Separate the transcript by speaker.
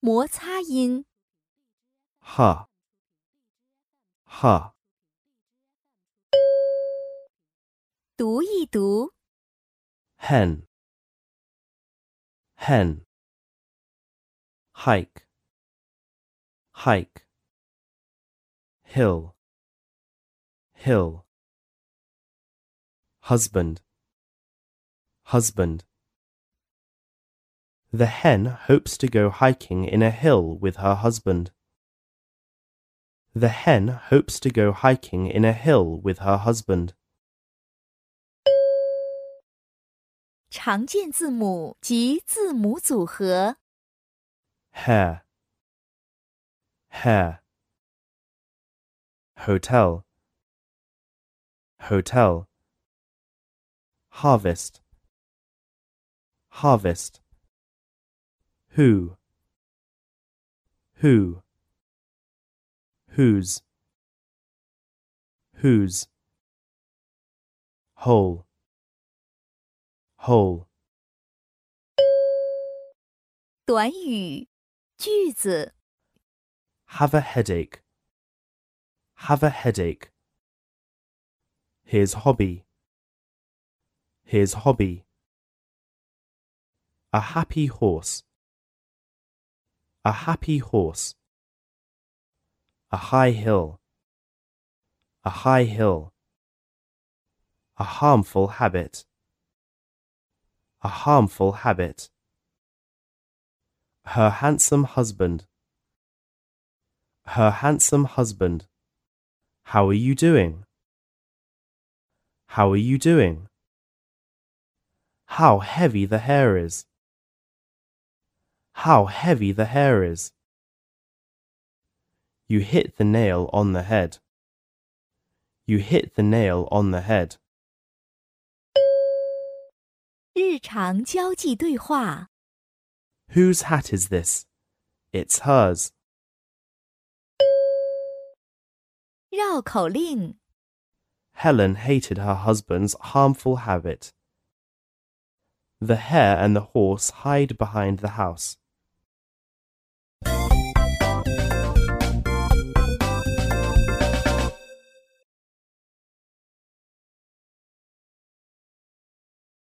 Speaker 1: 摩擦音。
Speaker 2: ha, ha,
Speaker 1: 读一读，
Speaker 2: hen, hen, hike, hike, hill, hill, husband, husband. The hen hopes to go hiking in a hill with her husband. The hen hopes to go hiking in a hill with her husband.
Speaker 1: 常见字母及字母组合。
Speaker 2: hair, hair, hotel, hotel, harvest, harvest, who, who, whose, whose, whole, whole.
Speaker 1: 短语、句子。
Speaker 2: Have a headache. Have a headache. His hobby. His hobby. A happy horse. A happy horse. A high hill. A high hill. A harmful habit. A harmful habit. Her handsome husband. Her handsome husband. How are you doing? How are you doing? How heavy the hair is How heavy the hair is. You hit the nail on the head. You hit the nail on the head.
Speaker 1: 日常交际对话。
Speaker 2: Whose hat is this? It's hers.
Speaker 1: 绕口令。
Speaker 2: Helen hated her husband's harmful habit. The hare and the horse hide behind the house.